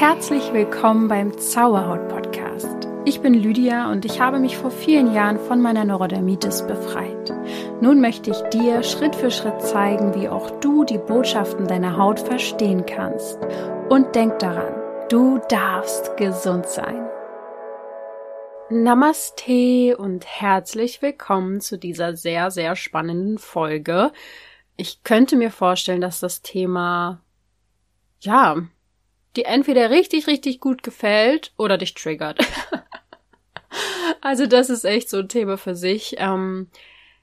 Herzlich willkommen beim Zauberhaut Podcast. Ich bin Lydia und ich habe mich vor vielen Jahren von meiner Neurodermitis befreit. Nun möchte ich dir Schritt für Schritt zeigen, wie auch du die Botschaften deiner Haut verstehen kannst. Und denk daran, du darfst gesund sein. Namaste und herzlich willkommen zu dieser sehr, sehr spannenden Folge. Ich könnte mir vorstellen, dass das Thema, ja, die entweder richtig, richtig gut gefällt oder dich triggert. also das ist echt so ein Thema für sich. Ähm,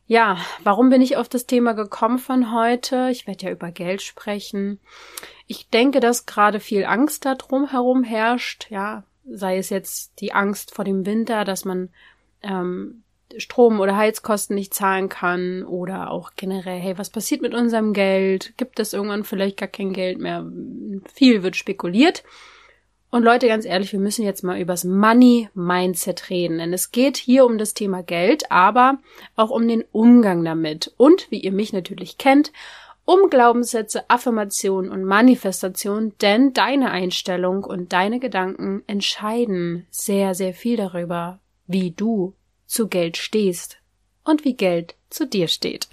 ja, warum bin ich auf das Thema gekommen von heute? Ich werde ja über Geld sprechen. Ich denke, dass gerade viel Angst da drum herum herrscht. Ja, sei es jetzt die Angst vor dem Winter, dass man ähm, Strom- oder Heizkosten nicht zahlen kann oder auch generell, hey, was passiert mit unserem Geld? Gibt es irgendwann vielleicht gar kein Geld mehr? Viel wird spekuliert. Und Leute, ganz ehrlich, wir müssen jetzt mal übers Money Mindset reden, denn es geht hier um das Thema Geld, aber auch um den Umgang damit und, wie ihr mich natürlich kennt, um Glaubenssätze, Affirmation und Manifestation, denn deine Einstellung und deine Gedanken entscheiden sehr, sehr viel darüber, wie du zu Geld stehst und wie Geld zu dir steht.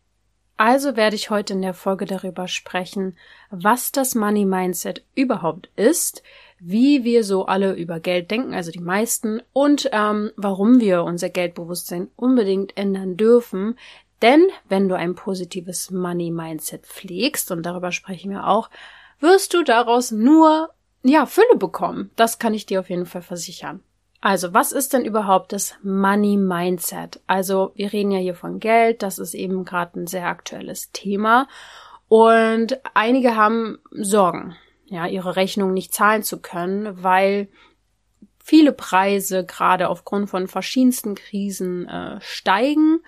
also werde ich heute in der Folge darüber sprechen, was das Money Mindset überhaupt ist, wie wir so alle über Geld denken, also die meisten, und ähm, warum wir unser Geldbewusstsein unbedingt ändern dürfen. Denn wenn du ein positives Money Mindset pflegst, und darüber sprechen wir auch, wirst du daraus nur ja Fülle bekommen. Das kann ich dir auf jeden Fall versichern. Also, was ist denn überhaupt das Money Mindset? Also, wir reden ja hier von Geld, das ist eben gerade ein sehr aktuelles Thema. Und einige haben Sorgen, ja, ihre Rechnung nicht zahlen zu können, weil viele Preise gerade aufgrund von verschiedensten Krisen äh, steigen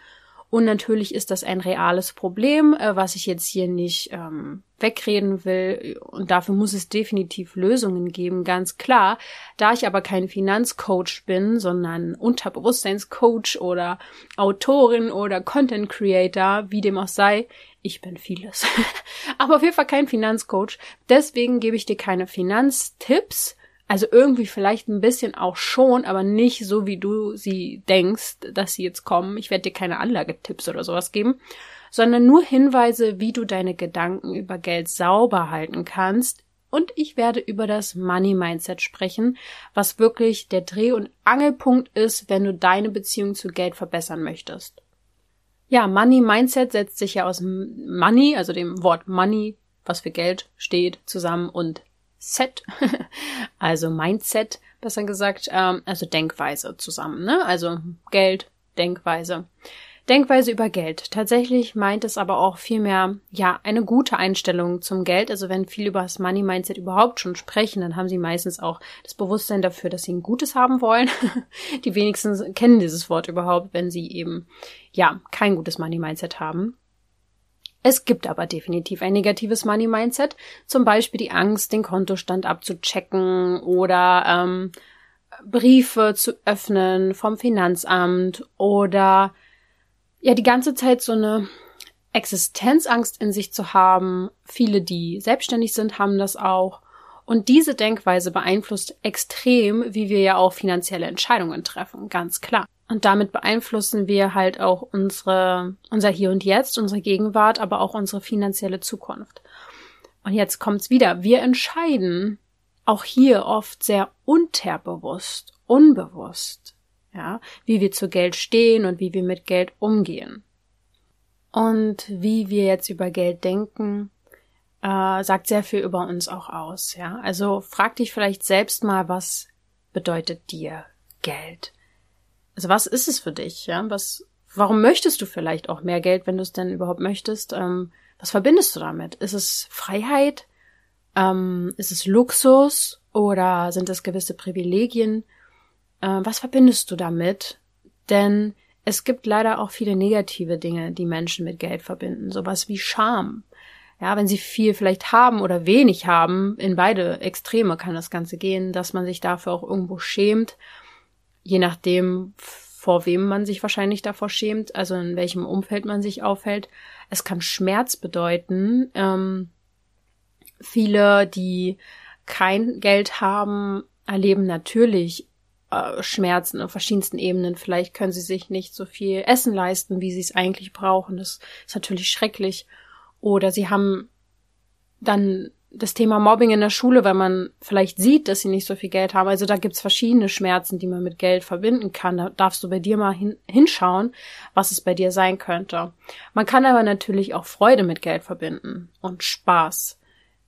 und natürlich ist das ein reales Problem, äh, was ich jetzt hier nicht ähm, wegreden will. Und dafür muss es definitiv Lösungen geben, ganz klar. Da ich aber kein Finanzcoach bin, sondern Unterbewusstseinscoach oder Autorin oder Content Creator, wie dem auch sei, ich bin vieles. aber auf jeden Fall kein Finanzcoach. Deswegen gebe ich dir keine Finanztipps also irgendwie vielleicht ein bisschen auch schon, aber nicht so, wie du sie denkst, dass sie jetzt kommen. Ich werde dir keine Anlagetipps oder sowas geben, sondern nur Hinweise, wie du deine Gedanken über Geld sauber halten kannst. Und ich werde über das Money Mindset sprechen, was wirklich der Dreh- und Angelpunkt ist, wenn du deine Beziehung zu Geld verbessern möchtest. Ja, Money Mindset setzt sich ja aus Money, also dem Wort Money, was für Geld steht, zusammen und Set, also Mindset, besser gesagt, ähm, also Denkweise zusammen, ne? Also Geld, Denkweise. Denkweise über Geld. Tatsächlich meint es aber auch vielmehr, ja, eine gute Einstellung zum Geld. Also wenn viele über das Money Mindset überhaupt schon sprechen, dann haben sie meistens auch das Bewusstsein dafür, dass sie ein Gutes haben wollen. Die wenigsten kennen dieses Wort überhaupt, wenn sie eben, ja, kein gutes Money Mindset haben. Es gibt aber definitiv ein negatives Money Mindset, zum Beispiel die Angst, den Kontostand abzuchecken oder ähm, Briefe zu öffnen vom Finanzamt oder ja die ganze Zeit so eine Existenzangst in sich zu haben. Viele, die selbstständig sind, haben das auch. Und diese Denkweise beeinflusst extrem, wie wir ja auch finanzielle Entscheidungen treffen, ganz klar. Und damit beeinflussen wir halt auch unsere, unser Hier und Jetzt, unsere Gegenwart, aber auch unsere finanzielle Zukunft. Und jetzt kommt's wieder. Wir entscheiden auch hier oft sehr unterbewusst, unbewusst, ja, wie wir zu Geld stehen und wie wir mit Geld umgehen. Und wie wir jetzt über Geld denken, äh, sagt sehr viel über uns auch aus, ja. Also frag dich vielleicht selbst mal, was bedeutet dir Geld? Also was ist es für dich? Ja, was, warum möchtest du vielleicht auch mehr Geld, wenn du es denn überhaupt möchtest? Ähm, was verbindest du damit? Ist es Freiheit? Ähm, ist es Luxus? Oder sind es gewisse Privilegien? Äh, was verbindest du damit? Denn es gibt leider auch viele negative Dinge, die Menschen mit Geld verbinden. Sowas wie Scham. Ja, wenn sie viel vielleicht haben oder wenig haben, in beide Extreme kann das Ganze gehen, dass man sich dafür auch irgendwo schämt je nachdem, vor wem man sich wahrscheinlich davor schämt, also in welchem Umfeld man sich aufhält. Es kann Schmerz bedeuten. Ähm, viele, die kein Geld haben, erleben natürlich äh, Schmerzen auf verschiedensten Ebenen. Vielleicht können sie sich nicht so viel Essen leisten, wie sie es eigentlich brauchen. Das ist natürlich schrecklich. Oder sie haben dann das Thema Mobbing in der Schule, wenn man vielleicht sieht, dass sie nicht so viel Geld haben. Also da gibt's verschiedene Schmerzen, die man mit Geld verbinden kann. Da darfst du bei dir mal hin, hinschauen, was es bei dir sein könnte. Man kann aber natürlich auch Freude mit Geld verbinden und Spaß.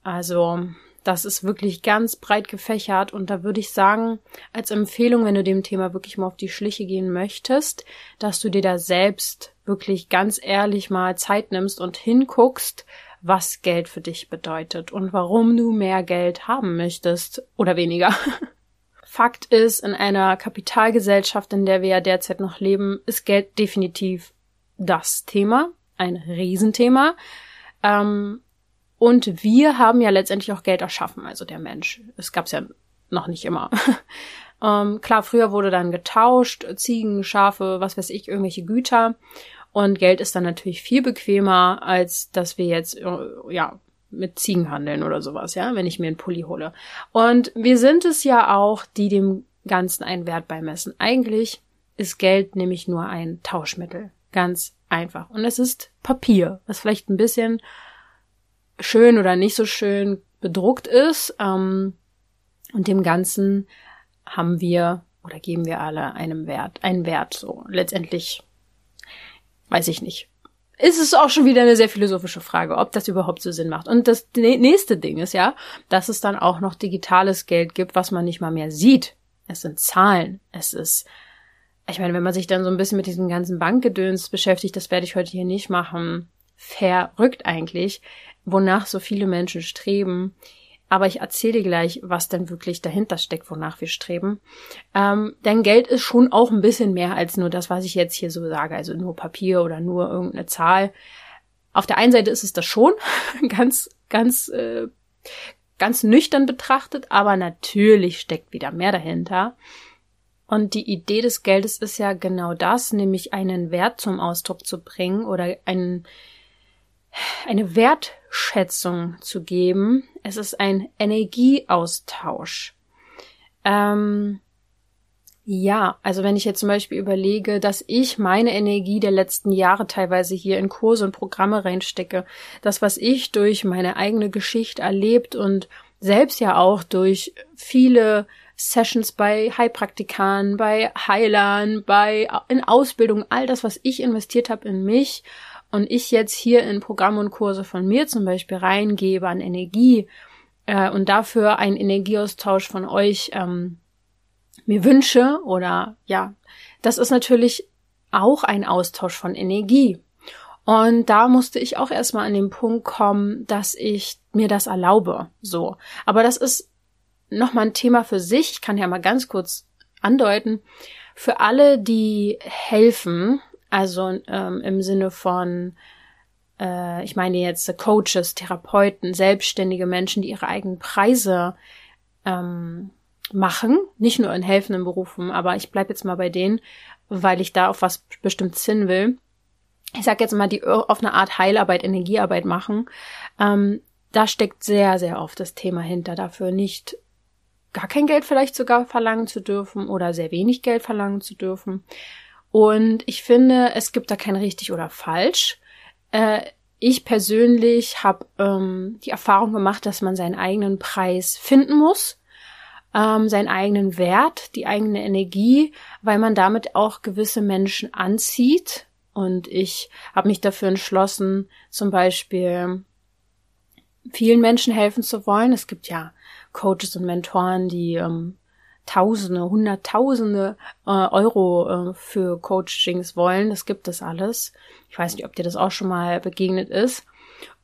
Also das ist wirklich ganz breit gefächert und da würde ich sagen, als Empfehlung, wenn du dem Thema wirklich mal auf die Schliche gehen möchtest, dass du dir da selbst wirklich ganz ehrlich mal Zeit nimmst und hinguckst, was Geld für dich bedeutet und warum du mehr Geld haben möchtest oder weniger. Fakt ist, in einer Kapitalgesellschaft, in der wir ja derzeit noch leben, ist Geld definitiv das Thema, ein Riesenthema. Ähm, und wir haben ja letztendlich auch Geld erschaffen, also der Mensch. Es gab's ja noch nicht immer. ähm, klar, früher wurde dann getauscht, Ziegen, Schafe, was weiß ich, irgendwelche Güter. Und Geld ist dann natürlich viel bequemer, als dass wir jetzt, äh, ja, mit Ziegen handeln oder sowas, ja, wenn ich mir einen Pulli hole. Und wir sind es ja auch, die dem Ganzen einen Wert beimessen. Eigentlich ist Geld nämlich nur ein Tauschmittel. Ganz einfach. Und es ist Papier, was vielleicht ein bisschen schön oder nicht so schön bedruckt ist. Ähm, und dem Ganzen haben wir oder geben wir alle einem Wert, einen Wert. So letztendlich weiß ich nicht. Ist es auch schon wieder eine sehr philosophische Frage, ob das überhaupt so Sinn macht. Und das nächste Ding ist ja, dass es dann auch noch digitales Geld gibt, was man nicht mal mehr sieht. Es sind Zahlen. Es ist, ich meine, wenn man sich dann so ein bisschen mit diesem ganzen Bankgedöns beschäftigt, das werde ich heute hier nicht machen. Verrückt eigentlich, wonach so viele Menschen streben. Aber ich erzähle dir gleich, was denn wirklich dahinter steckt, wonach wir streben. Ähm, denn Geld ist schon auch ein bisschen mehr als nur das, was ich jetzt hier so sage, also nur Papier oder nur irgendeine Zahl. Auf der einen Seite ist es das schon, ganz, ganz, äh, ganz nüchtern betrachtet, aber natürlich steckt wieder mehr dahinter. Und die Idee des Geldes ist ja genau das, nämlich einen Wert zum Ausdruck zu bringen oder einen, eine Wertschätzung zu geben. Es ist ein Energieaustausch. Ähm, ja, also wenn ich jetzt zum Beispiel überlege, dass ich meine Energie der letzten Jahre teilweise hier in Kurse und Programme reinstecke, das, was ich durch meine eigene Geschichte erlebt und selbst ja auch durch viele Sessions bei Heilpraktikern, bei Heilern, bei in Ausbildung, all das, was ich investiert habe in mich und ich jetzt hier in Programme und Kurse von mir zum Beispiel reingebe an Energie äh, und dafür einen Energieaustausch von euch ähm, mir wünsche oder ja, das ist natürlich auch ein Austausch von Energie. Und da musste ich auch erstmal an den Punkt kommen, dass ich mir das erlaube. So. Aber das ist nochmal ein Thema für sich. Ich kann ja mal ganz kurz andeuten. Für alle, die helfen, also ähm, im Sinne von, äh, ich meine jetzt Coaches, Therapeuten, selbstständige Menschen, die ihre eigenen Preise ähm, machen, nicht nur in helfenden Berufen, aber ich bleib jetzt mal bei denen, weil ich da auf was bestimmt Sinn will. Ich sag jetzt mal, die auf eine Art Heilarbeit, Energiearbeit machen. Ähm, da steckt sehr, sehr oft das Thema hinter, dafür nicht gar kein Geld vielleicht sogar verlangen zu dürfen oder sehr wenig Geld verlangen zu dürfen. Und ich finde, es gibt da kein richtig oder falsch. Äh, ich persönlich habe ähm, die Erfahrung gemacht, dass man seinen eigenen Preis finden muss, ähm, seinen eigenen Wert, die eigene Energie, weil man damit auch gewisse Menschen anzieht. Und ich habe mich dafür entschlossen, zum Beispiel vielen Menschen helfen zu wollen. Es gibt ja Coaches und Mentoren, die ähm, Tausende, Hunderttausende äh, Euro äh, für Coachings wollen. Das gibt es alles. Ich weiß nicht, ob dir das auch schon mal begegnet ist.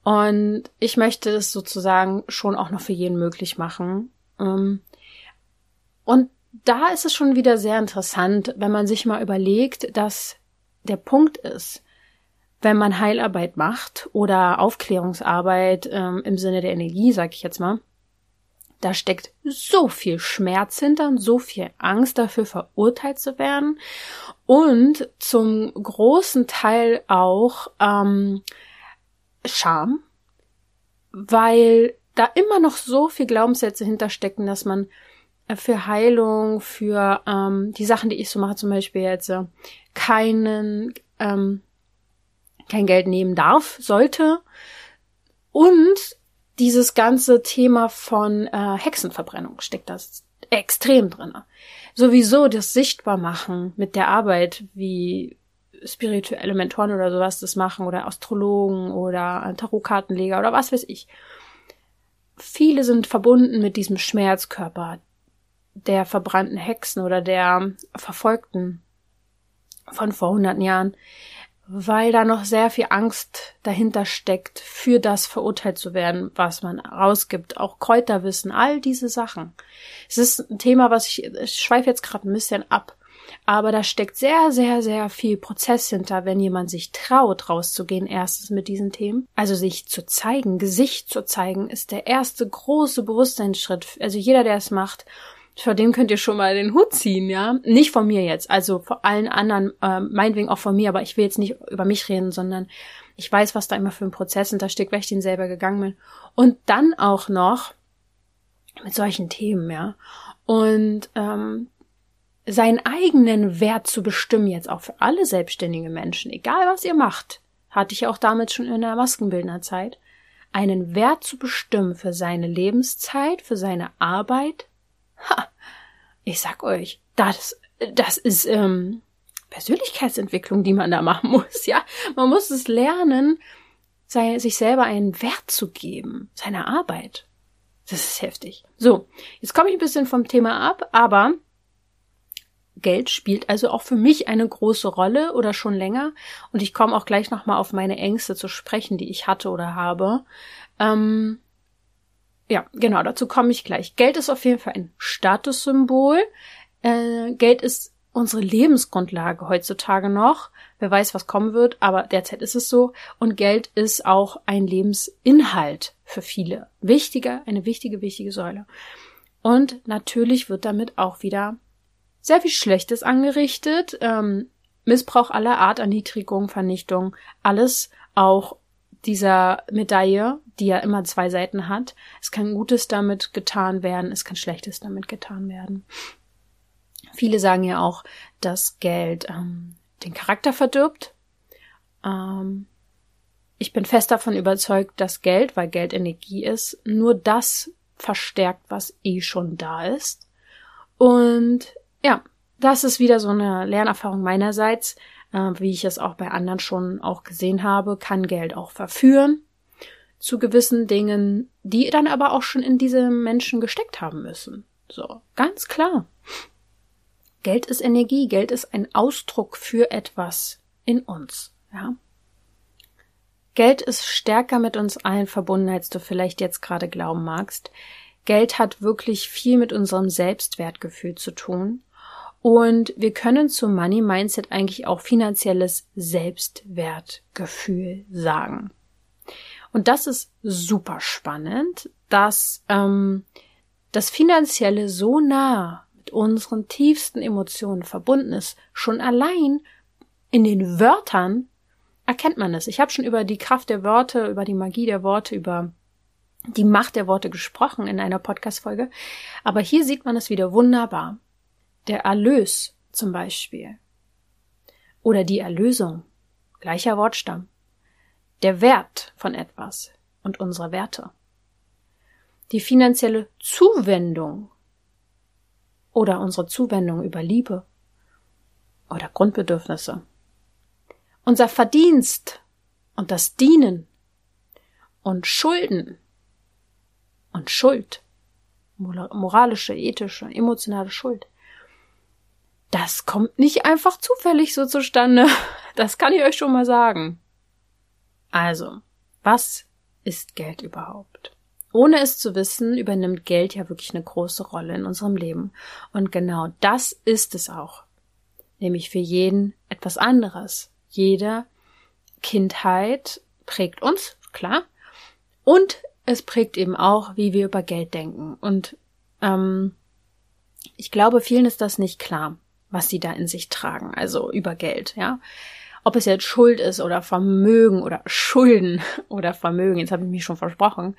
Und ich möchte das sozusagen schon auch noch für jeden möglich machen. Ähm, und da ist es schon wieder sehr interessant, wenn man sich mal überlegt, dass der Punkt ist, wenn man Heilarbeit macht oder Aufklärungsarbeit ähm, im Sinne der Energie, sag ich jetzt mal, da steckt so viel Schmerz hinter und so viel Angst dafür verurteilt zu werden und zum großen Teil auch ähm, Scham, weil da immer noch so viel Glaubenssätze hinterstecken, dass man für Heilung, für ähm, die Sachen, die ich so mache, zum Beispiel jetzt äh, keinen, ähm, kein Geld nehmen darf, sollte. Und dieses ganze Thema von äh, Hexenverbrennung steckt das extrem drin. Sowieso das Sichtbarmachen mit der Arbeit, wie spirituelle Mentoren oder sowas das machen oder Astrologen oder Tarotkartenleger oder was weiß ich. Viele sind verbunden mit diesem Schmerzkörper der verbrannten Hexen oder der Verfolgten von vor hunderten Jahren, weil da noch sehr viel Angst dahinter steckt, für das verurteilt zu werden, was man rausgibt. Auch Kräuterwissen, all diese Sachen. Es ist ein Thema, was ich, ich schweife jetzt gerade ein bisschen ab. Aber da steckt sehr, sehr, sehr viel Prozess hinter, wenn jemand sich traut, rauszugehen, erstens mit diesen Themen. Also sich zu zeigen, Gesicht zu zeigen, ist der erste große Bewusstseinsschritt. Also jeder, der es macht, vor dem könnt ihr schon mal den Hut ziehen, ja. Nicht von mir jetzt, also vor allen anderen, äh, meinetwegen auch von mir, aber ich will jetzt nicht über mich reden, sondern ich weiß, was da immer für ein Prozess hintersteckt, weil ich den selber gegangen bin. Und dann auch noch mit solchen Themen, ja. Und ähm, seinen eigenen Wert zu bestimmen, jetzt auch für alle selbstständige Menschen, egal was ihr macht, hatte ich auch damit schon in der Maskenbildnerzeit, einen Wert zu bestimmen für seine Lebenszeit, für seine Arbeit, Ha, ich sag euch, das, das ist ähm, Persönlichkeitsentwicklung, die man da machen muss. Ja, man muss es lernen, sei, sich selber einen Wert zu geben, seiner Arbeit. Das ist heftig. So, jetzt komme ich ein bisschen vom Thema ab, aber Geld spielt also auch für mich eine große Rolle oder schon länger. Und ich komme auch gleich nochmal auf meine Ängste zu sprechen, die ich hatte oder habe. Ähm, ja, genau, dazu komme ich gleich. Geld ist auf jeden Fall ein Statussymbol. Äh, Geld ist unsere Lebensgrundlage heutzutage noch. Wer weiß, was kommen wird, aber derzeit ist es so. Und Geld ist auch ein Lebensinhalt für viele. Wichtiger, eine wichtige, wichtige Säule. Und natürlich wird damit auch wieder sehr viel Schlechtes angerichtet. Ähm, Missbrauch aller Art, Erniedrigung, Vernichtung, alles auch dieser Medaille, die ja immer zwei Seiten hat. Es kann Gutes damit getan werden, es kann Schlechtes damit getan werden. Viele sagen ja auch, dass Geld ähm, den Charakter verdirbt. Ähm, ich bin fest davon überzeugt, dass Geld, weil Geld Energie ist, nur das verstärkt, was eh schon da ist. Und ja, das ist wieder so eine Lernerfahrung meinerseits äh, wie ich es auch bei anderen schon auch gesehen habe, kann Geld auch verführen zu gewissen Dingen, die dann aber auch schon in diese Menschen gesteckt haben müssen. So, ganz klar. Geld ist Energie, Geld ist ein Ausdruck für etwas in uns, ja. Geld ist stärker mit uns allen verbunden, als du vielleicht jetzt gerade glauben magst. Geld hat wirklich viel mit unserem Selbstwertgefühl zu tun. Und wir können zum Money Mindset eigentlich auch finanzielles Selbstwertgefühl sagen. Und das ist super spannend, dass ähm, das Finanzielle so nah mit unseren tiefsten Emotionen verbunden ist. Schon allein in den Wörtern erkennt man es. Ich habe schon über die Kraft der Worte, über die Magie der Worte, über die Macht der Worte gesprochen in einer Podcast-Folge. Aber hier sieht man es wieder wunderbar der Erlös zum Beispiel. Oder die Erlösung, gleicher Wortstamm, der Wert von etwas und unsere Werte, die finanzielle Zuwendung oder unsere Zuwendung über Liebe oder Grundbedürfnisse, unser Verdienst und das Dienen und Schulden und Schuld, moralische, ethische, emotionale Schuld, das kommt nicht einfach zufällig so zustande. Das kann ich euch schon mal sagen. Also, was ist Geld überhaupt? Ohne es zu wissen, übernimmt Geld ja wirklich eine große Rolle in unserem Leben. Und genau das ist es auch. Nämlich für jeden etwas anderes. Jede Kindheit prägt uns, klar. Und es prägt eben auch, wie wir über Geld denken. Und ähm, ich glaube, vielen ist das nicht klar was sie da in sich tragen, also über Geld, ja. ob es jetzt Schuld ist oder Vermögen oder Schulden oder Vermögen, jetzt habe ich mich schon versprochen,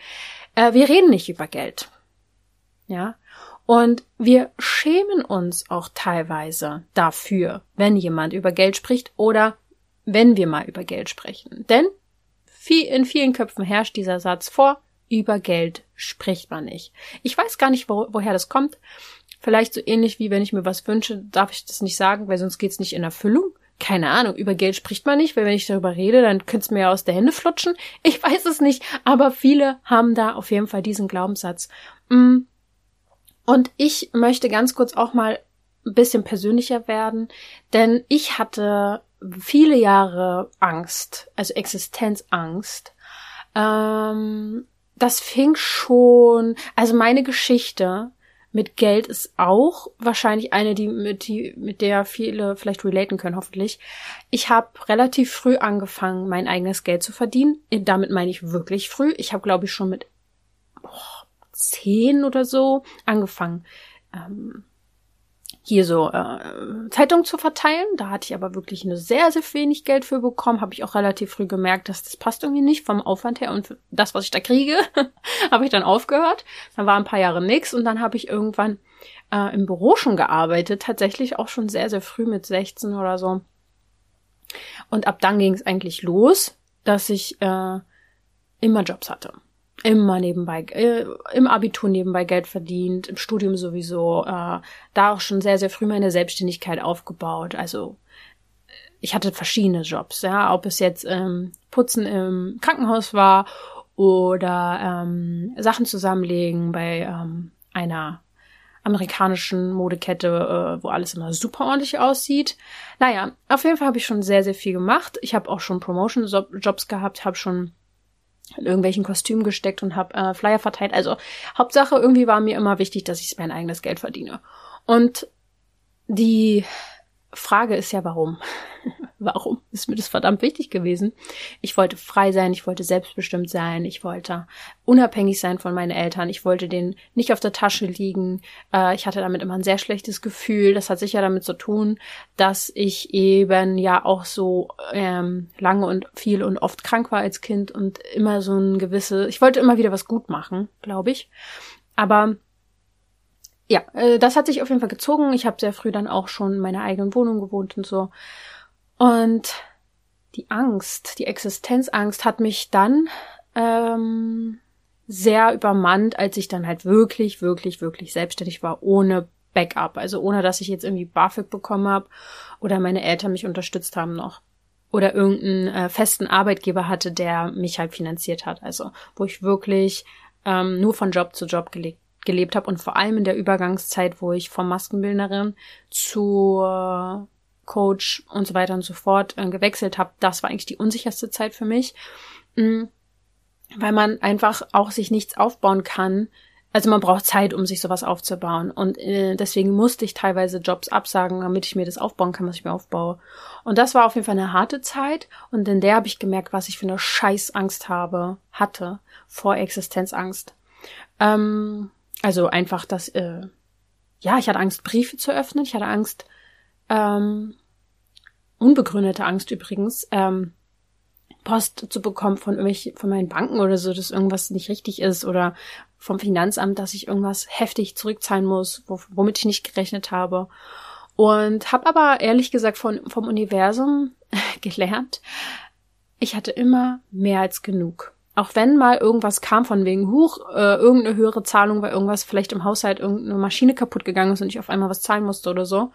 äh, wir reden nicht über Geld. Ja. Und wir schämen uns auch teilweise dafür, wenn jemand über Geld spricht oder wenn wir mal über Geld sprechen. Denn in vielen Köpfen herrscht dieser Satz vor, über Geld spricht man nicht. Ich weiß gar nicht, wo, woher das kommt. Vielleicht so ähnlich wie wenn ich mir was wünsche, darf ich das nicht sagen, weil sonst geht's nicht in Erfüllung. Keine Ahnung, über Geld spricht man nicht, weil wenn ich darüber rede, dann könnte es mir ja aus der Hände flutschen. Ich weiß es nicht, aber viele haben da auf jeden Fall diesen Glaubenssatz. Mm. Und ich möchte ganz kurz auch mal ein bisschen persönlicher werden, denn ich hatte viele Jahre Angst, also Existenzangst. Ähm, das fing schon, also meine Geschichte mit Geld ist auch wahrscheinlich eine, die mit, die, mit der viele vielleicht relaten können, hoffentlich. Ich habe relativ früh angefangen, mein eigenes Geld zu verdienen. Damit meine ich wirklich früh. Ich habe, glaube ich, schon mit oh, zehn oder so angefangen, ähm, hier so äh, Zeitung zu verteilen. Da hatte ich aber wirklich nur sehr, sehr wenig Geld für bekommen. Habe ich auch relativ früh gemerkt, dass das passt irgendwie nicht vom Aufwand her und das, was ich da kriege, habe ich dann aufgehört. Dann war ein paar Jahre nix und dann habe ich irgendwann äh, im Büro schon gearbeitet, tatsächlich auch schon sehr, sehr früh mit 16 oder so. Und ab dann ging es eigentlich los, dass ich äh, immer Jobs hatte immer nebenbei, äh, im Abitur nebenbei Geld verdient, im Studium sowieso, äh, da auch schon sehr, sehr früh meine Selbstständigkeit aufgebaut. Also ich hatte verschiedene Jobs, ja, ob es jetzt ähm, Putzen im Krankenhaus war oder ähm, Sachen zusammenlegen bei ähm, einer amerikanischen Modekette, äh, wo alles immer super ordentlich aussieht. Naja, auf jeden Fall habe ich schon sehr, sehr viel gemacht. Ich habe auch schon Promotion-Jobs gehabt, habe schon in irgendwelchen Kostümen gesteckt und habe äh, Flyer verteilt. Also Hauptsache irgendwie war mir immer wichtig, dass ich mein eigenes Geld verdiene. Und die Frage ist ja, warum? warum ist mir das verdammt wichtig gewesen? Ich wollte frei sein, ich wollte selbstbestimmt sein, ich wollte unabhängig sein von meinen Eltern, ich wollte denen nicht auf der Tasche liegen. Äh, ich hatte damit immer ein sehr schlechtes Gefühl. Das hat sicher damit zu tun, dass ich eben ja auch so ähm, lange und viel und oft krank war als Kind und immer so ein gewisse, ich wollte immer wieder was gut machen, glaube ich. Aber ja, äh, das hat sich auf jeden Fall gezogen. Ich habe sehr früh dann auch schon in meiner eigenen Wohnung gewohnt und so. Und die Angst, die Existenzangst hat mich dann ähm, sehr übermannt, als ich dann halt wirklich, wirklich, wirklich selbstständig war, ohne Backup. Also ohne, dass ich jetzt irgendwie BAföG bekommen habe oder meine Eltern mich unterstützt haben noch. Oder irgendeinen äh, festen Arbeitgeber hatte, der mich halt finanziert hat. Also wo ich wirklich ähm, nur von Job zu Job gelegt gelebt habe und vor allem in der Übergangszeit, wo ich vom Maskenbildnerin zu Coach und so weiter und so fort äh, gewechselt habe, das war eigentlich die unsicherste Zeit für mich, mh, weil man einfach auch sich nichts aufbauen kann. Also man braucht Zeit, um sich sowas aufzubauen. Und äh, deswegen musste ich teilweise Jobs absagen, damit ich mir das aufbauen kann, was ich mir aufbaue. Und das war auf jeden Fall eine harte Zeit. Und in der habe ich gemerkt, was ich für eine Scheißangst habe, hatte vor Existenzangst. Ähm, also einfach, dass, äh, ja, ich hatte Angst, Briefe zu öffnen. Ich hatte Angst, ähm, unbegründete Angst übrigens, ähm, Post zu bekommen von irgendwelchen, von meinen Banken oder so, dass irgendwas nicht richtig ist oder vom Finanzamt, dass ich irgendwas heftig zurückzahlen muss, womit ich nicht gerechnet habe. Und habe aber ehrlich gesagt von, vom Universum gelernt, ich hatte immer mehr als genug auch wenn mal irgendwas kam von wegen Huch, äh, irgendeine höhere Zahlung, weil irgendwas vielleicht im Haushalt irgendeine Maschine kaputt gegangen ist und ich auf einmal was zahlen musste oder so.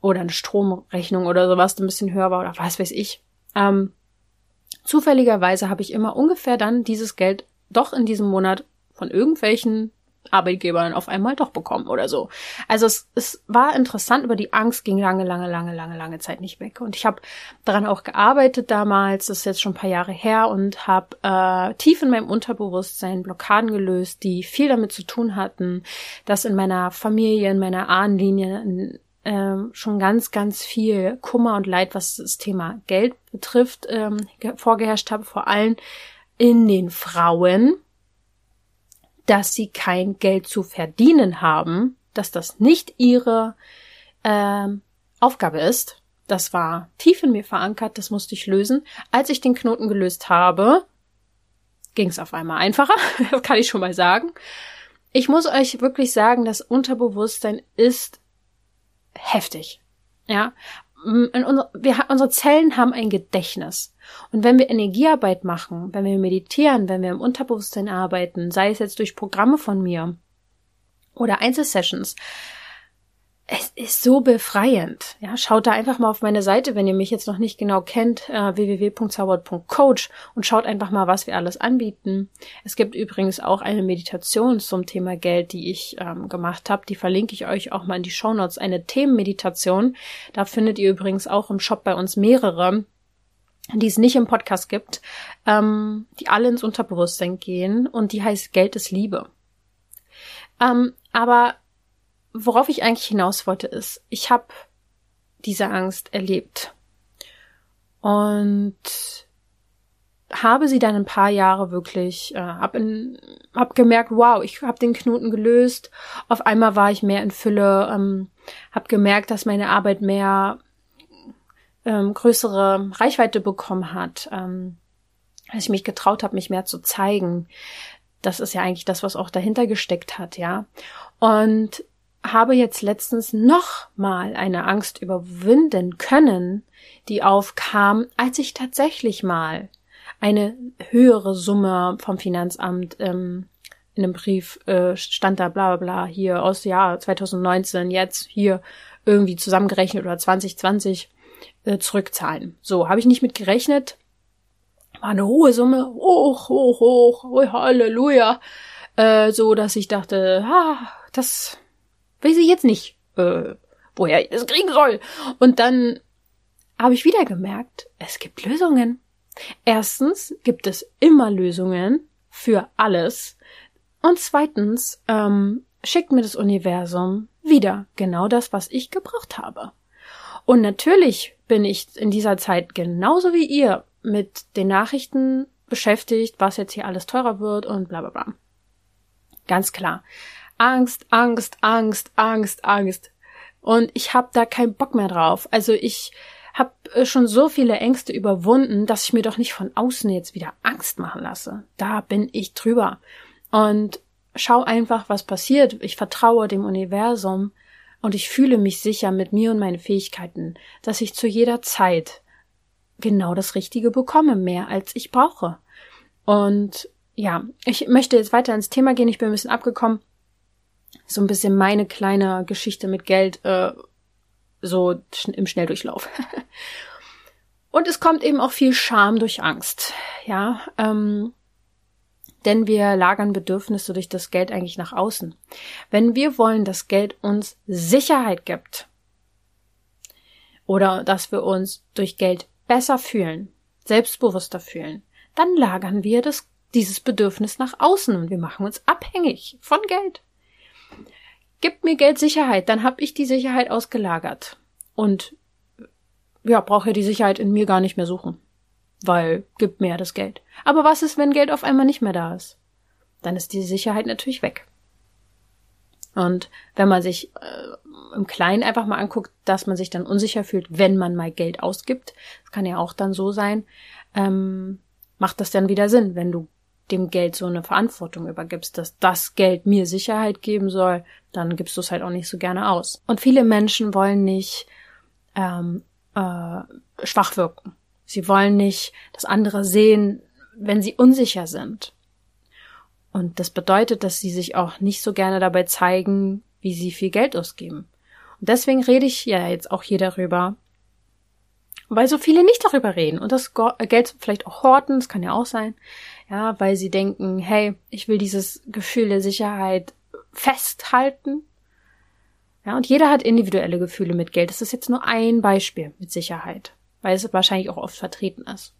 Oder eine Stromrechnung oder sowas, die ein bisschen höher war oder was weiß ich. Ähm, zufälligerweise habe ich immer ungefähr dann dieses Geld doch in diesem Monat von irgendwelchen Arbeitgebern auf einmal doch bekommen oder so. Also es, es war interessant, aber die Angst ging lange, lange, lange, lange, lange Zeit nicht weg. Und ich habe daran auch gearbeitet damals, das ist jetzt schon ein paar Jahre her, und habe äh, tief in meinem Unterbewusstsein Blockaden gelöst, die viel damit zu tun hatten, dass in meiner Familie, in meiner Ahnenlinie äh, schon ganz, ganz viel Kummer und Leid, was das Thema Geld betrifft, ähm, vorgeherrscht habe, vor allem in den Frauen dass sie kein Geld zu verdienen haben, dass das nicht ihre ähm, Aufgabe ist, Das war tief in mir verankert, das musste ich lösen. Als ich den Knoten gelöst habe, ging es auf einmal einfacher, das kann ich schon mal sagen. Ich muss euch wirklich sagen, das Unterbewusstsein ist heftig. Ja, unser, wir, unsere Zellen haben ein Gedächtnis. Und wenn wir Energiearbeit machen, wenn wir meditieren, wenn wir im Unterbewusstsein arbeiten, sei es jetzt durch Programme von mir oder Einzelsessions, es ist so befreiend. Ja, schaut da einfach mal auf meine Seite, wenn ihr mich jetzt noch nicht genau kennt, äh, www.zaubert.coach und schaut einfach mal, was wir alles anbieten. Es gibt übrigens auch eine Meditation zum Thema Geld, die ich ähm, gemacht habe. Die verlinke ich euch auch mal in die Show Notes. Eine Themenmeditation. Da findet ihr übrigens auch im Shop bei uns mehrere die es nicht im Podcast gibt, ähm, die alle ins Unterbewusstsein gehen und die heißt Geld ist Liebe. Ähm, aber worauf ich eigentlich hinaus wollte, ist, ich habe diese Angst erlebt und habe sie dann ein paar Jahre wirklich, äh, hab, in, hab gemerkt, wow, ich habe den Knoten gelöst. Auf einmal war ich mehr in Fülle, ähm, habe gemerkt, dass meine Arbeit mehr ähm, größere Reichweite bekommen hat, ähm, dass ich mich getraut habe, mich mehr zu zeigen. Das ist ja eigentlich das, was auch dahinter gesteckt hat, ja. Und habe jetzt letztens noch mal eine Angst überwinden können, die aufkam, als ich tatsächlich mal eine höhere Summe vom Finanzamt ähm, in einem Brief äh, stand da bla bla bla hier aus Jahr 2019 jetzt hier irgendwie zusammengerechnet oder 2020 äh, zurückzahlen. So, habe ich nicht mit gerechnet. War eine hohe Summe, hoch, hoch, hoch, Halleluja. Äh, so, dass ich dachte, ah, das weiß ich jetzt nicht, äh, woher ich das kriegen soll. Und dann habe ich wieder gemerkt, es gibt Lösungen. Erstens gibt es immer Lösungen für alles. Und zweitens ähm, schickt mir das Universum wieder genau das, was ich gebraucht habe. Und natürlich bin ich in dieser Zeit genauso wie ihr mit den Nachrichten beschäftigt, was jetzt hier alles teurer wird und bla bla bla. Ganz klar. Angst, Angst, Angst, Angst, Angst. Und ich habe da keinen Bock mehr drauf. Also ich habe äh, schon so viele Ängste überwunden, dass ich mir doch nicht von außen jetzt wieder Angst machen lasse. Da bin ich drüber. Und schau einfach, was passiert. Ich vertraue dem Universum und ich fühle mich sicher mit mir und meinen Fähigkeiten, dass ich zu jeder Zeit genau das Richtige bekomme, mehr als ich brauche. Und ja, ich möchte jetzt weiter ins Thema gehen. Ich bin ein bisschen abgekommen so ein bisschen meine kleine Geschichte mit Geld äh, so im Schnelldurchlauf. Und es kommt eben auch viel Scham durch Angst, ja, ähm, denn wir lagern Bedürfnisse durch das Geld eigentlich nach außen. Wenn wir wollen, dass Geld uns Sicherheit gibt oder dass wir uns durch Geld besser fühlen, selbstbewusster fühlen, dann lagern wir das, dieses Bedürfnis nach außen und wir machen uns abhängig von Geld. Gib mir Geld Sicherheit, dann habe ich die Sicherheit ausgelagert. Und ja, brauche ja die Sicherheit in mir gar nicht mehr suchen. Weil gib mir das Geld. Aber was ist, wenn Geld auf einmal nicht mehr da ist? Dann ist die Sicherheit natürlich weg. Und wenn man sich äh, im Kleinen einfach mal anguckt, dass man sich dann unsicher fühlt, wenn man mal Geld ausgibt, das kann ja auch dann so sein, ähm, macht das dann wieder Sinn, wenn du dem Geld so eine Verantwortung übergibst, dass das Geld mir Sicherheit geben soll, dann gibst du es halt auch nicht so gerne aus. Und viele Menschen wollen nicht ähm, äh, schwach wirken. Sie wollen nicht, dass andere sehen, wenn sie unsicher sind. Und das bedeutet, dass sie sich auch nicht so gerne dabei zeigen, wie sie viel Geld ausgeben. Und deswegen rede ich ja jetzt auch hier darüber, weil so viele nicht darüber reden und das Geld vielleicht auch horten, das kann ja auch sein, ja, weil sie denken, hey, ich will dieses Gefühl der Sicherheit festhalten. Ja, und jeder hat individuelle Gefühle mit Geld. Das ist jetzt nur ein Beispiel mit Sicherheit, weil es wahrscheinlich auch oft vertreten ist.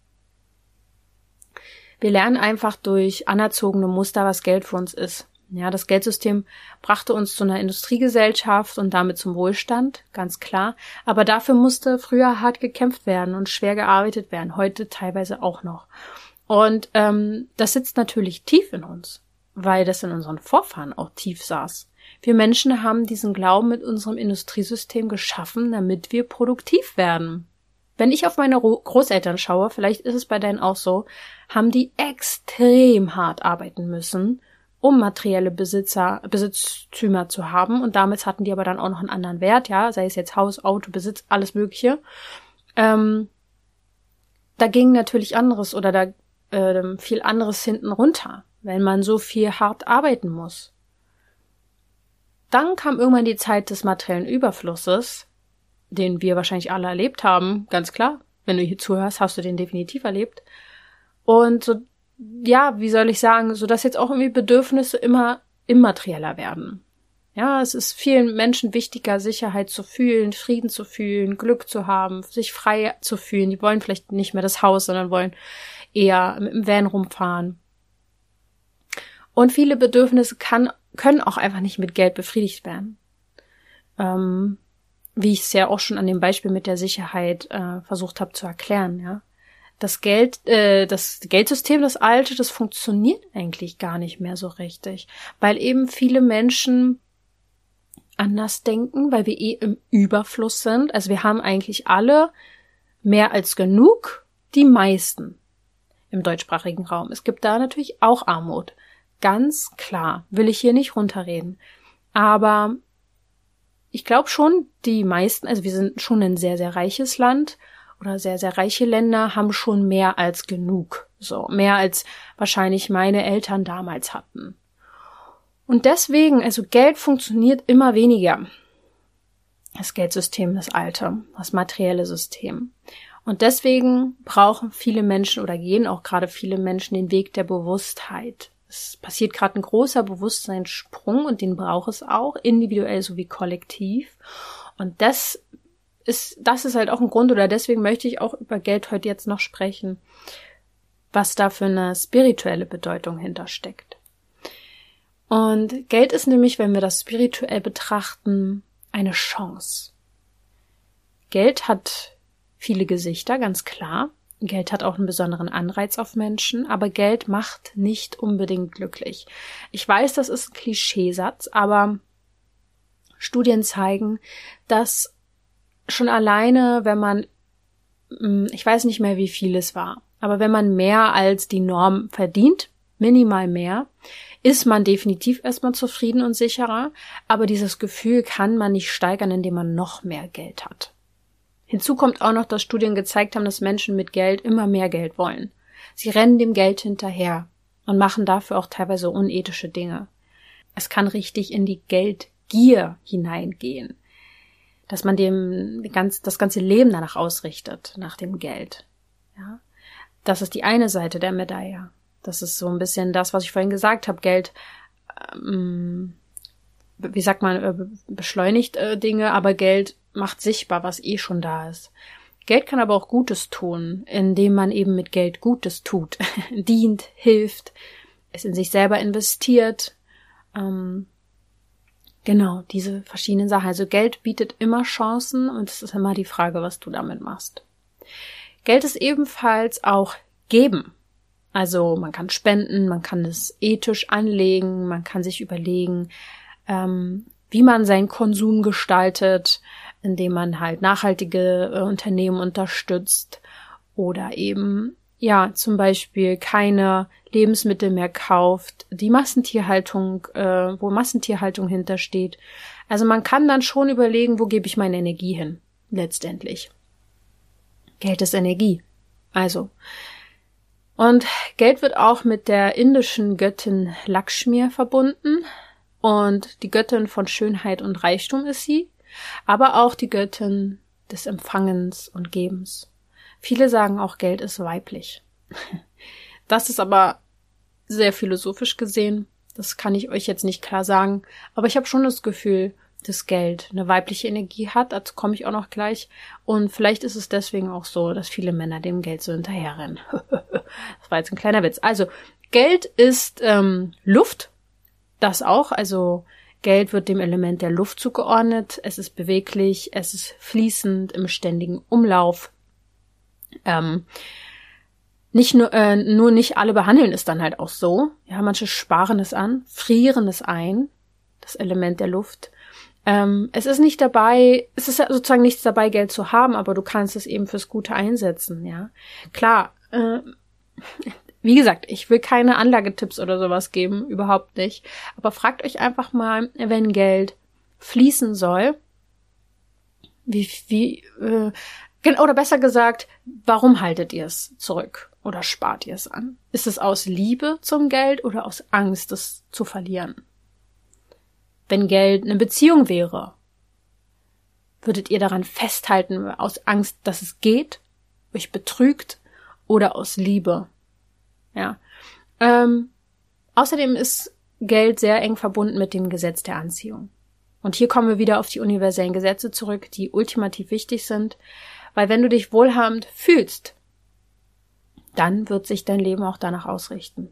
Wir lernen einfach durch anerzogene Muster, was Geld für uns ist. Ja, das Geldsystem brachte uns zu einer Industriegesellschaft und damit zum Wohlstand, ganz klar. Aber dafür musste früher hart gekämpft werden und schwer gearbeitet werden, heute teilweise auch noch. Und ähm, das sitzt natürlich tief in uns, weil das in unseren Vorfahren auch tief saß. Wir Menschen haben diesen Glauben mit unserem Industriesystem geschaffen, damit wir produktiv werden. Wenn ich auf meine Großeltern schaue, vielleicht ist es bei denen auch so, haben die extrem hart arbeiten müssen, um materielle Besitzer, Besitztümer zu haben. Und damit hatten die aber dann auch noch einen anderen Wert, ja, sei es jetzt Haus, Auto, Besitz, alles Mögliche. Ähm, da ging natürlich anderes oder da äh, viel anderes hinten runter, wenn man so viel hart arbeiten muss. Dann kam irgendwann die Zeit des materiellen Überflusses, den wir wahrscheinlich alle erlebt haben, ganz klar. Wenn du hier zuhörst, hast du den definitiv erlebt. Und so, ja, wie soll ich sagen, so dass jetzt auch irgendwie Bedürfnisse immer immaterieller werden. Ja, es ist vielen Menschen wichtiger, Sicherheit zu fühlen, Frieden zu fühlen, Glück zu haben, sich frei zu fühlen. Die wollen vielleicht nicht mehr das Haus, sondern wollen eher mit dem Van rumfahren. Und viele Bedürfnisse kann, können auch einfach nicht mit Geld befriedigt werden. Ähm, wie ich es ja auch schon an dem Beispiel mit der Sicherheit äh, versucht habe zu erklären, ja. Das Geld, äh, das Geldsystem, das alte, das funktioniert eigentlich gar nicht mehr so richtig, weil eben viele Menschen anders denken, weil wir eh im Überfluss sind. Also wir haben eigentlich alle mehr als genug, die meisten im deutschsprachigen Raum. Es gibt da natürlich auch Armut. Ganz klar, will ich hier nicht runterreden. Aber ich glaube schon, die meisten, also wir sind schon ein sehr, sehr reiches Land oder sehr, sehr reiche Länder haben schon mehr als genug. So, mehr als wahrscheinlich meine Eltern damals hatten. Und deswegen, also Geld funktioniert immer weniger. Das Geldsystem, das alte, das materielle System. Und deswegen brauchen viele Menschen oder gehen auch gerade viele Menschen den Weg der Bewusstheit. Es passiert gerade ein großer Bewusstseinssprung und den braucht es auch, individuell sowie kollektiv. Und das ist, das ist halt auch ein Grund oder deswegen möchte ich auch über Geld heute jetzt noch sprechen, was da für eine spirituelle Bedeutung hintersteckt. Und Geld ist nämlich, wenn wir das spirituell betrachten, eine Chance. Geld hat viele Gesichter, ganz klar. Geld hat auch einen besonderen Anreiz auf Menschen, aber Geld macht nicht unbedingt glücklich. Ich weiß, das ist ein Klischeesatz, aber Studien zeigen, dass schon alleine, wenn man, hm, ich weiß nicht mehr, wie viel es war, aber wenn man mehr als die Norm verdient, minimal mehr, ist man definitiv erstmal zufrieden und sicherer, aber dieses Gefühl kann man nicht steigern, indem man noch mehr Geld hat. Hinzu kommt auch noch, dass Studien gezeigt haben, dass Menschen mit Geld immer mehr Geld wollen. Sie rennen dem Geld hinterher und machen dafür auch teilweise unethische Dinge. Es kann richtig in die Geldgier hineingehen, dass man dem ganz, das ganze Leben danach ausrichtet, nach dem Geld. Ja, das ist die eine Seite der Medaille. Das ist so ein bisschen das, was ich vorhin gesagt habe. Geld, ähm, wie sagt man, äh, beschleunigt äh, Dinge, aber Geld macht sichtbar, was eh schon da ist. Geld kann aber auch Gutes tun, indem man eben mit Geld Gutes tut, dient, hilft, es in sich selber investiert. Ähm, genau, diese verschiedenen Sachen. Also Geld bietet immer Chancen und es ist immer die Frage, was du damit machst. Geld ist ebenfalls auch geben. Also man kann spenden, man kann es ethisch anlegen, man kann sich überlegen, ähm, wie man seinen Konsum gestaltet, indem man halt nachhaltige äh, Unternehmen unterstützt oder eben ja zum Beispiel keine Lebensmittel mehr kauft, die Massentierhaltung, äh, wo Massentierhaltung hintersteht. Also man kann dann schon überlegen, wo gebe ich meine Energie hin, letztendlich. Geld ist Energie. Also. Und Geld wird auch mit der indischen Göttin Lakshmi verbunden. Und die Göttin von Schönheit und Reichtum ist sie aber auch die Göttin des Empfangens und Gebens. Viele sagen auch, Geld ist weiblich. Das ist aber sehr philosophisch gesehen. Das kann ich euch jetzt nicht klar sagen. Aber ich habe schon das Gefühl, dass Geld eine weibliche Energie hat. Dazu komme ich auch noch gleich. Und vielleicht ist es deswegen auch so, dass viele Männer dem Geld so hinterherrennen. das war jetzt ein kleiner Witz. Also, Geld ist ähm, Luft. Das auch. Also, Geld wird dem Element der Luft zugeordnet. Es ist beweglich, es ist fließend im ständigen Umlauf. Ähm, nicht nur, äh, nur nicht alle behandeln es dann halt auch so. Ja, manche sparen es an, frieren es ein. das Element der Luft. Ähm, es ist nicht dabei, es ist sozusagen nichts dabei, Geld zu haben, aber du kannst es eben fürs Gute einsetzen, ja. Klar, äh, wie gesagt, ich will keine Anlagetipps oder sowas geben, überhaupt nicht. Aber fragt euch einfach mal, wenn Geld fließen soll, wie, wie, äh, oder besser gesagt, warum haltet ihr es zurück oder spart ihr es an? Ist es aus Liebe zum Geld oder aus Angst, es zu verlieren? Wenn Geld eine Beziehung wäre, würdet ihr daran festhalten aus Angst, dass es geht, euch betrügt oder aus Liebe? Ja. Ähm, außerdem ist Geld sehr eng verbunden mit dem Gesetz der Anziehung. Und hier kommen wir wieder auf die universellen Gesetze zurück, die ultimativ wichtig sind, weil wenn du dich wohlhabend fühlst, dann wird sich dein Leben auch danach ausrichten.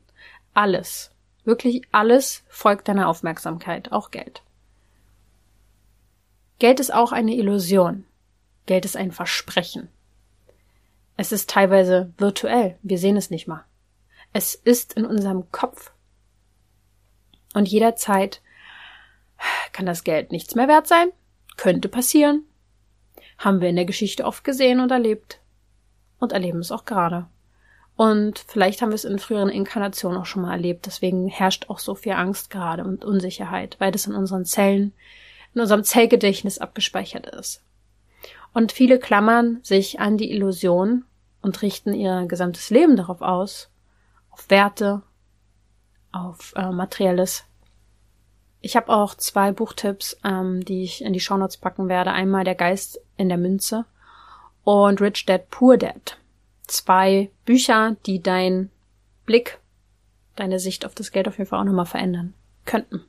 Alles, wirklich alles folgt deiner Aufmerksamkeit, auch Geld. Geld ist auch eine Illusion. Geld ist ein Versprechen. Es ist teilweise virtuell, wir sehen es nicht mal. Es ist in unserem Kopf. Und jederzeit kann das Geld nichts mehr wert sein? Könnte passieren. Haben wir in der Geschichte oft gesehen und erlebt. Und erleben es auch gerade. Und vielleicht haben wir es in früheren Inkarnationen auch schon mal erlebt. Deswegen herrscht auch so viel Angst gerade und Unsicherheit, weil das in unseren Zellen, in unserem Zellgedächtnis abgespeichert ist. Und viele klammern sich an die Illusion und richten ihr gesamtes Leben darauf aus, auf Werte, auf äh, Materielles. Ich habe auch zwei Buchtipps, ähm, die ich in die Shownotes packen werde. Einmal Der Geist in der Münze und Rich Dad Poor Dad. Zwei Bücher, die dein Blick, deine Sicht auf das Geld auf jeden Fall auch nochmal verändern könnten.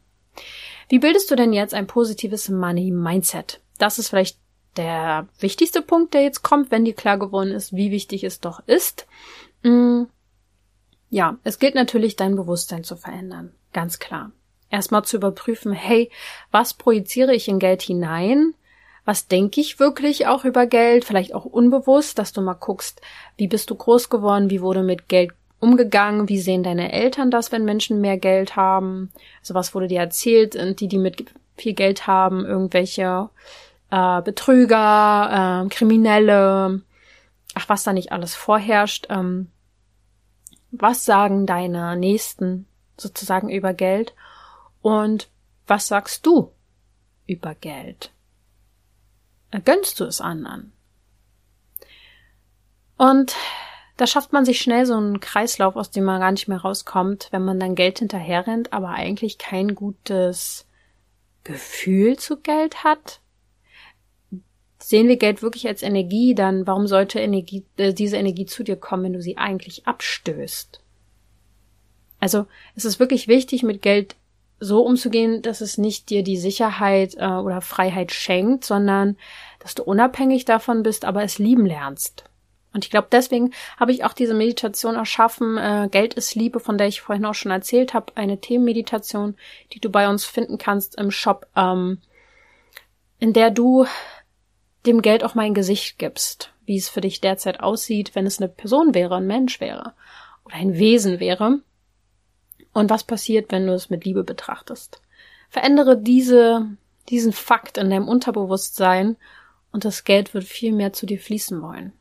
Wie bildest du denn jetzt ein positives Money Mindset? Das ist vielleicht der wichtigste Punkt, der jetzt kommt, wenn dir klar geworden ist, wie wichtig es doch ist. Mm, ja, es gilt natürlich, dein Bewusstsein zu verändern. Ganz klar erstmal zu überprüfen, hey, was projiziere ich in Geld hinein? Was denke ich wirklich auch über Geld? Vielleicht auch unbewusst, dass du mal guckst, wie bist du groß geworden? Wie wurde mit Geld umgegangen? Wie sehen deine Eltern das, wenn Menschen mehr Geld haben? Also was wurde dir erzählt? Und die, die mit viel Geld haben, irgendwelche äh, Betrüger, äh, Kriminelle, ach, was da nicht alles vorherrscht. Ähm, was sagen deine Nächsten sozusagen über Geld? Und was sagst du über Geld? Gönnst du es anderen? Und da schafft man sich schnell so einen Kreislauf, aus dem man gar nicht mehr rauskommt, wenn man dann Geld hinterherrennt, aber eigentlich kein gutes Gefühl zu Geld hat. Sehen wir Geld wirklich als Energie, dann warum sollte Energie, äh, diese Energie zu dir kommen, wenn du sie eigentlich abstößt? Also es ist wirklich wichtig, mit Geld so umzugehen, dass es nicht dir die Sicherheit äh, oder Freiheit schenkt, sondern dass du unabhängig davon bist, aber es lieben lernst. Und ich glaube, deswegen habe ich auch diese Meditation erschaffen. Äh, Geld ist Liebe, von der ich vorhin auch schon erzählt habe. Eine Themenmeditation, die du bei uns finden kannst im Shop, ähm, in der du dem Geld auch mal ein Gesicht gibst, wie es für dich derzeit aussieht, wenn es eine Person wäre, ein Mensch wäre oder ein Wesen wäre und was passiert, wenn du es mit Liebe betrachtest. Verändere diese, diesen Fakt in deinem Unterbewusstsein und das Geld wird viel mehr zu dir fließen wollen.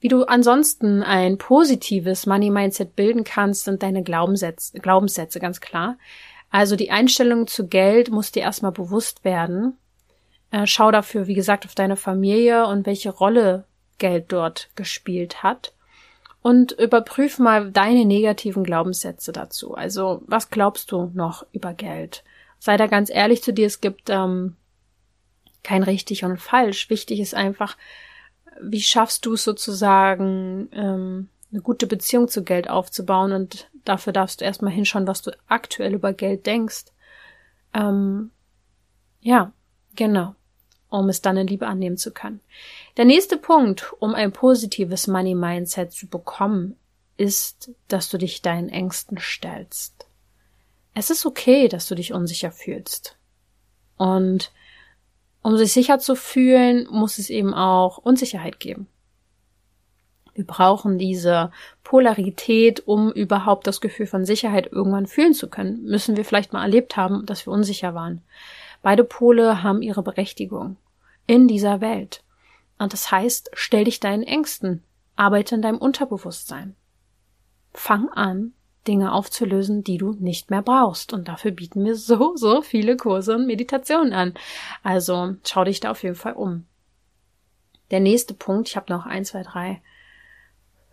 Wie du ansonsten ein positives Money Mindset bilden kannst, sind deine Glaubenssätze, Glaubenssätze ganz klar. Also die Einstellung zu Geld muss dir erstmal bewusst werden. Äh, schau dafür, wie gesagt, auf deine Familie und welche Rolle Geld dort gespielt hat und überprüf mal deine negativen Glaubenssätze dazu. Also, was glaubst du noch über Geld? Sei da ganz ehrlich zu dir, es gibt ähm, kein richtig und falsch. Wichtig ist einfach, wie schaffst du es sozusagen, ähm, eine gute Beziehung zu Geld aufzubauen und dafür darfst du erstmal hinschauen, was du aktuell über Geld denkst. Ähm, ja, genau um es dann in Liebe annehmen zu können. Der nächste Punkt, um ein positives Money Mindset zu bekommen, ist, dass du dich deinen Ängsten stellst. Es ist okay, dass du dich unsicher fühlst. Und um sich sicher zu fühlen, muss es eben auch Unsicherheit geben. Wir brauchen diese Polarität, um überhaupt das Gefühl von Sicherheit irgendwann fühlen zu können. Müssen wir vielleicht mal erlebt haben, dass wir unsicher waren. Beide Pole haben ihre Berechtigung in dieser Welt. Und das heißt, stell dich deinen Ängsten, arbeite in deinem Unterbewusstsein. Fang an, Dinge aufzulösen, die du nicht mehr brauchst. Und dafür bieten wir so, so viele Kurse und Meditationen an. Also schau dich da auf jeden Fall um. Der nächste Punkt, ich habe noch eins, zwei, drei,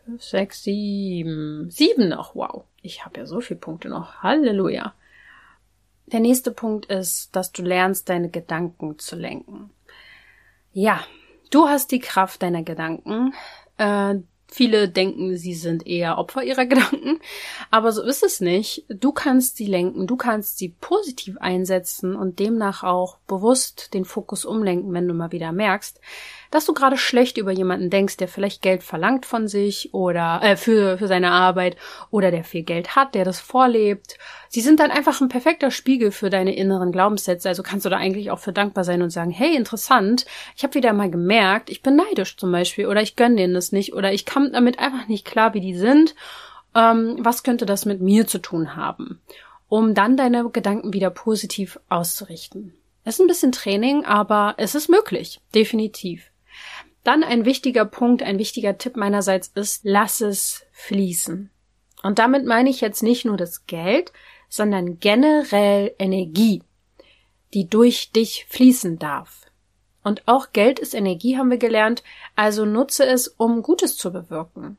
fünf, sechs, sieben, sieben noch. Wow, ich habe ja so viele Punkte noch. Halleluja. Der nächste Punkt ist, dass du lernst, deine Gedanken zu lenken. Ja, du hast die Kraft deiner Gedanken. Äh, viele denken, sie sind eher Opfer ihrer Gedanken, aber so ist es nicht. Du kannst sie lenken, du kannst sie positiv einsetzen und demnach auch bewusst den Fokus umlenken, wenn du mal wieder merkst, dass du gerade schlecht über jemanden denkst, der vielleicht Geld verlangt von sich oder äh, für, für seine Arbeit oder der viel Geld hat, der das vorlebt. Sie sind dann einfach ein perfekter Spiegel für deine inneren Glaubenssätze. Also kannst du da eigentlich auch für dankbar sein und sagen, hey, interessant, ich habe wieder mal gemerkt, ich bin neidisch zum Beispiel oder ich gönne denen das nicht oder ich kam damit einfach nicht klar, wie die sind. Ähm, was könnte das mit mir zu tun haben? Um dann deine Gedanken wieder positiv auszurichten. Es ist ein bisschen Training, aber es ist möglich, definitiv. Dann ein wichtiger Punkt, ein wichtiger Tipp meinerseits ist, lass es fließen. Und damit meine ich jetzt nicht nur das Geld, sondern generell Energie, die durch dich fließen darf. Und auch Geld ist Energie, haben wir gelernt, also nutze es, um Gutes zu bewirken.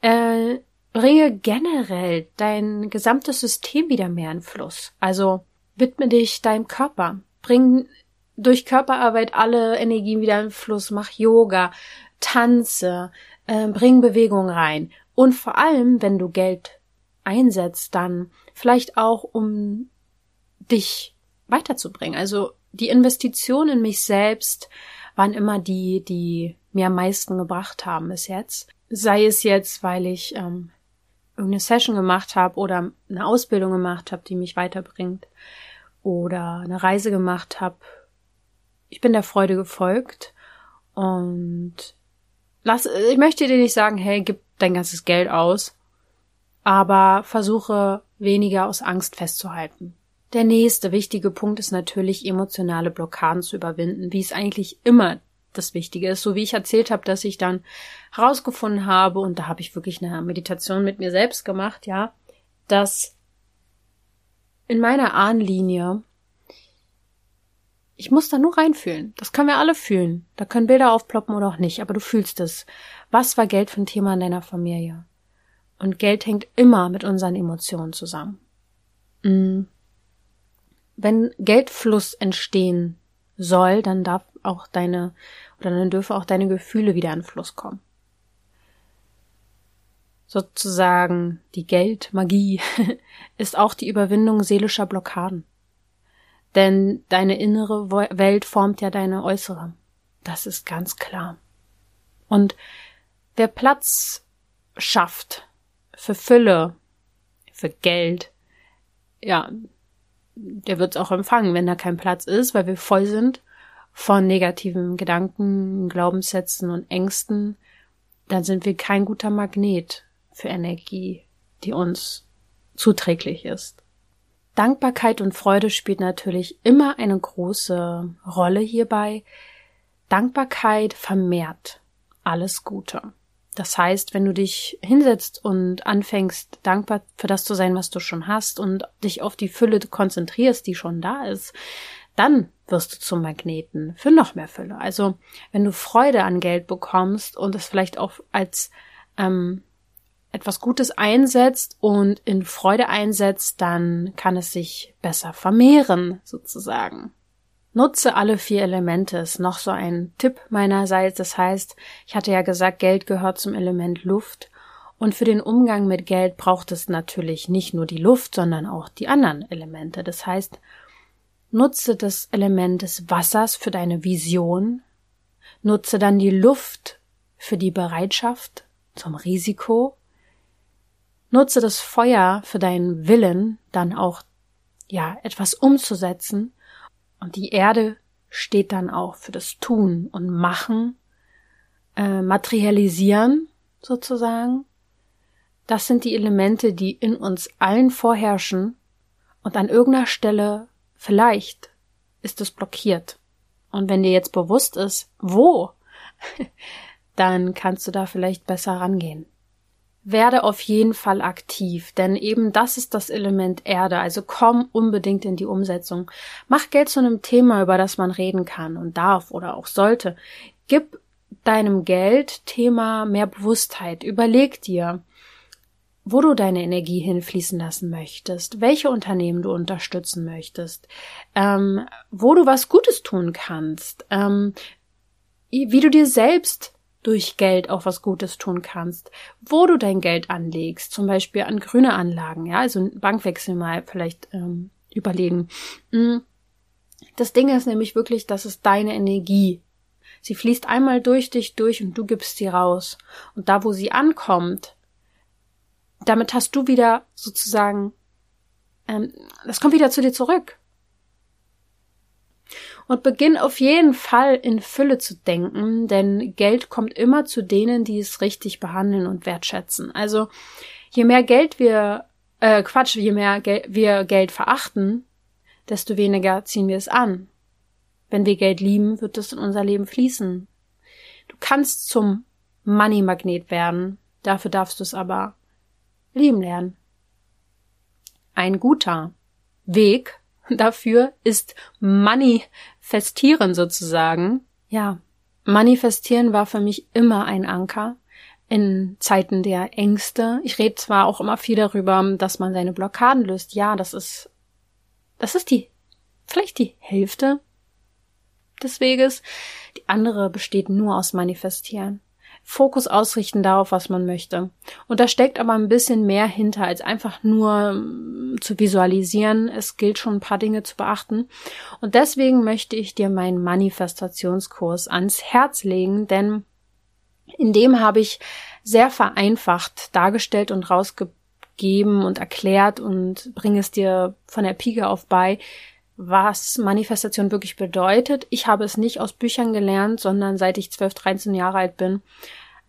Äh, bringe generell dein gesamtes System wieder mehr in Fluss. Also widme dich deinem Körper. Bring durch Körperarbeit alle Energien wieder in Fluss, mach Yoga, tanze, äh, bring Bewegung rein. Und vor allem, wenn du Geld einsetzt, dann vielleicht auch, um dich weiterzubringen. Also die Investition in mich selbst waren immer die, die mir am meisten gebracht haben bis jetzt. Sei es jetzt, weil ich ähm, irgendeine Session gemacht habe oder eine Ausbildung gemacht habe, die mich weiterbringt, oder eine Reise gemacht habe, ich bin der Freude gefolgt und lass, ich möchte dir nicht sagen, hey, gib dein ganzes Geld aus, aber versuche weniger aus Angst festzuhalten. Der nächste wichtige Punkt ist natürlich, emotionale Blockaden zu überwinden, wie es eigentlich immer das Wichtige ist. So wie ich erzählt habe, dass ich dann herausgefunden habe, und da habe ich wirklich eine Meditation mit mir selbst gemacht, ja, dass in meiner Ahnenlinie ich muss da nur reinfühlen. Das können wir alle fühlen. Da können Bilder aufploppen oder auch nicht, aber du fühlst es. Was war Geld für ein Thema in deiner Familie? Und Geld hängt immer mit unseren Emotionen zusammen. Mm. Wenn Geldfluss entstehen soll, dann darf auch deine, oder dann dürfen auch deine Gefühle wieder in Fluss kommen. Sozusagen die Geldmagie ist auch die Überwindung seelischer Blockaden. Denn deine innere Welt formt ja deine äußere. Das ist ganz klar. Und wer Platz schafft für Fülle, für Geld, ja, der wird es auch empfangen, wenn da kein Platz ist, weil wir voll sind von negativen Gedanken, Glaubenssätzen und Ängsten, dann sind wir kein guter Magnet für Energie, die uns zuträglich ist. Dankbarkeit und Freude spielt natürlich immer eine große Rolle hierbei. Dankbarkeit vermehrt alles Gute. Das heißt, wenn du dich hinsetzt und anfängst, dankbar für das zu sein, was du schon hast und dich auf die Fülle konzentrierst, die schon da ist, dann wirst du zum Magneten für noch mehr Fülle. Also wenn du Freude an Geld bekommst und es vielleicht auch als ähm, etwas Gutes einsetzt und in Freude einsetzt, dann kann es sich besser vermehren, sozusagen. Nutze alle vier Elemente ist noch so ein Tipp meinerseits. Das heißt, ich hatte ja gesagt, Geld gehört zum Element Luft. Und für den Umgang mit Geld braucht es natürlich nicht nur die Luft, sondern auch die anderen Elemente. Das heißt, nutze das Element des Wassers für deine Vision, nutze dann die Luft für die Bereitschaft zum Risiko Nutze das Feuer für deinen Willen, dann auch, ja, etwas umzusetzen. Und die Erde steht dann auch für das Tun und Machen, äh, materialisieren. sozusagen. Das sind die Elemente, die in uns allen vorherrschen und an irgendeiner Stelle vielleicht ist es blockiert. Und wenn dir jetzt bewusst ist, wo, dann kannst du da vielleicht besser rangehen. Werde auf jeden Fall aktiv, denn eben das ist das Element Erde, also komm unbedingt in die Umsetzung. Mach Geld zu einem Thema, über das man reden kann und darf oder auch sollte. Gib deinem Geldthema mehr Bewusstheit. Überleg dir, wo du deine Energie hinfließen lassen möchtest, welche Unternehmen du unterstützen möchtest, ähm, wo du was Gutes tun kannst, ähm, wie du dir selbst durch Geld auch was Gutes tun kannst, wo du dein Geld anlegst, zum Beispiel an grüne Anlagen, ja, also einen Bankwechsel mal vielleicht ähm, überlegen. Mm. Das Ding ist nämlich wirklich, das ist deine Energie. Sie fließt einmal durch dich durch und du gibst sie raus. Und da, wo sie ankommt, damit hast du wieder sozusagen, ähm, das kommt wieder zu dir zurück. Und beginn auf jeden Fall in Fülle zu denken, denn Geld kommt immer zu denen, die es richtig behandeln und wertschätzen. Also je mehr Geld wir, äh, Quatsch, je mehr Gel wir Geld verachten, desto weniger ziehen wir es an. Wenn wir Geld lieben, wird es in unser Leben fließen. Du kannst zum Money-Magnet werden, dafür darfst du es aber lieben lernen. Ein guter Weg dafür ist manifestieren sozusagen. Ja, manifestieren war für mich immer ein Anker in Zeiten der Ängste. Ich rede zwar auch immer viel darüber, dass man seine Blockaden löst. Ja, das ist, das ist die, vielleicht die Hälfte des Weges. Die andere besteht nur aus Manifestieren. Fokus ausrichten darauf, was man möchte. Und da steckt aber ein bisschen mehr hinter, als einfach nur mm, zu visualisieren. Es gilt schon ein paar Dinge zu beachten. Und deswegen möchte ich dir meinen Manifestationskurs ans Herz legen, denn in dem habe ich sehr vereinfacht dargestellt und rausgegeben und erklärt und bringe es dir von der Pike auf bei, was Manifestation wirklich bedeutet. Ich habe es nicht aus Büchern gelernt, sondern seit ich 12, 13 Jahre alt bin,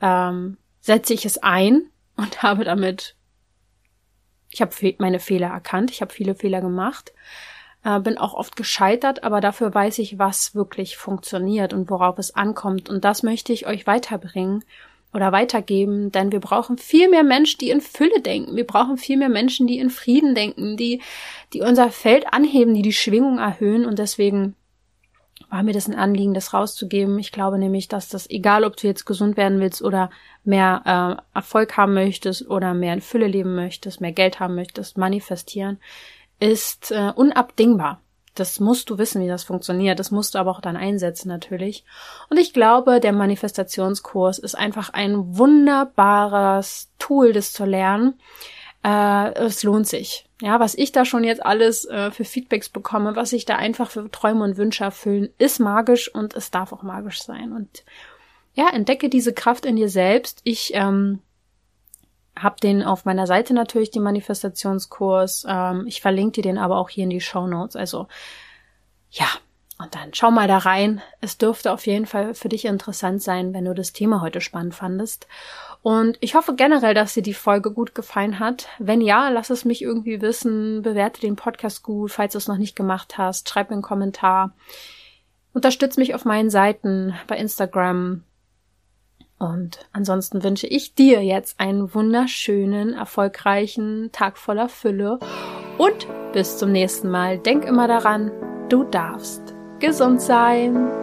ähm, setze ich es ein und habe damit, ich habe meine Fehler erkannt, ich habe viele Fehler gemacht, äh, bin auch oft gescheitert, aber dafür weiß ich, was wirklich funktioniert und worauf es ankommt. Und das möchte ich euch weiterbringen oder weitergeben, denn wir brauchen viel mehr Menschen, die in Fülle denken. Wir brauchen viel mehr Menschen, die in Frieden denken, die, die unser Feld anheben, die die Schwingung erhöhen und deswegen war mir das ein Anliegen, das rauszugeben. Ich glaube nämlich, dass das, egal ob du jetzt gesund werden willst oder mehr äh, Erfolg haben möchtest oder mehr in Fülle leben möchtest, mehr Geld haben möchtest, manifestieren, ist äh, unabdingbar. Das musst du wissen, wie das funktioniert. Das musst du aber auch dann einsetzen natürlich. Und ich glaube, der Manifestationskurs ist einfach ein wunderbares Tool, das zu lernen. Äh, es lohnt sich. Ja, was ich da schon jetzt alles äh, für Feedbacks bekomme, was ich da einfach für Träume und Wünsche erfüllen, ist magisch und es darf auch magisch sein. Und ja, entdecke diese Kraft in dir selbst. Ich ähm, hab den auf meiner Seite natürlich, den Manifestationskurs. Ähm, ich verlinke dir den aber auch hier in die Show Notes. Also ja, und dann schau mal da rein. Es dürfte auf jeden Fall für dich interessant sein, wenn du das Thema heute spannend fandest. Und ich hoffe generell, dass dir die Folge gut gefallen hat. Wenn ja, lass es mich irgendwie wissen. Bewerte den Podcast gut, falls du es noch nicht gemacht hast. Schreib mir einen Kommentar. Unterstütze mich auf meinen Seiten bei Instagram, und ansonsten wünsche ich dir jetzt einen wunderschönen, erfolgreichen Tag voller Fülle und bis zum nächsten Mal. Denk immer daran, du darfst gesund sein.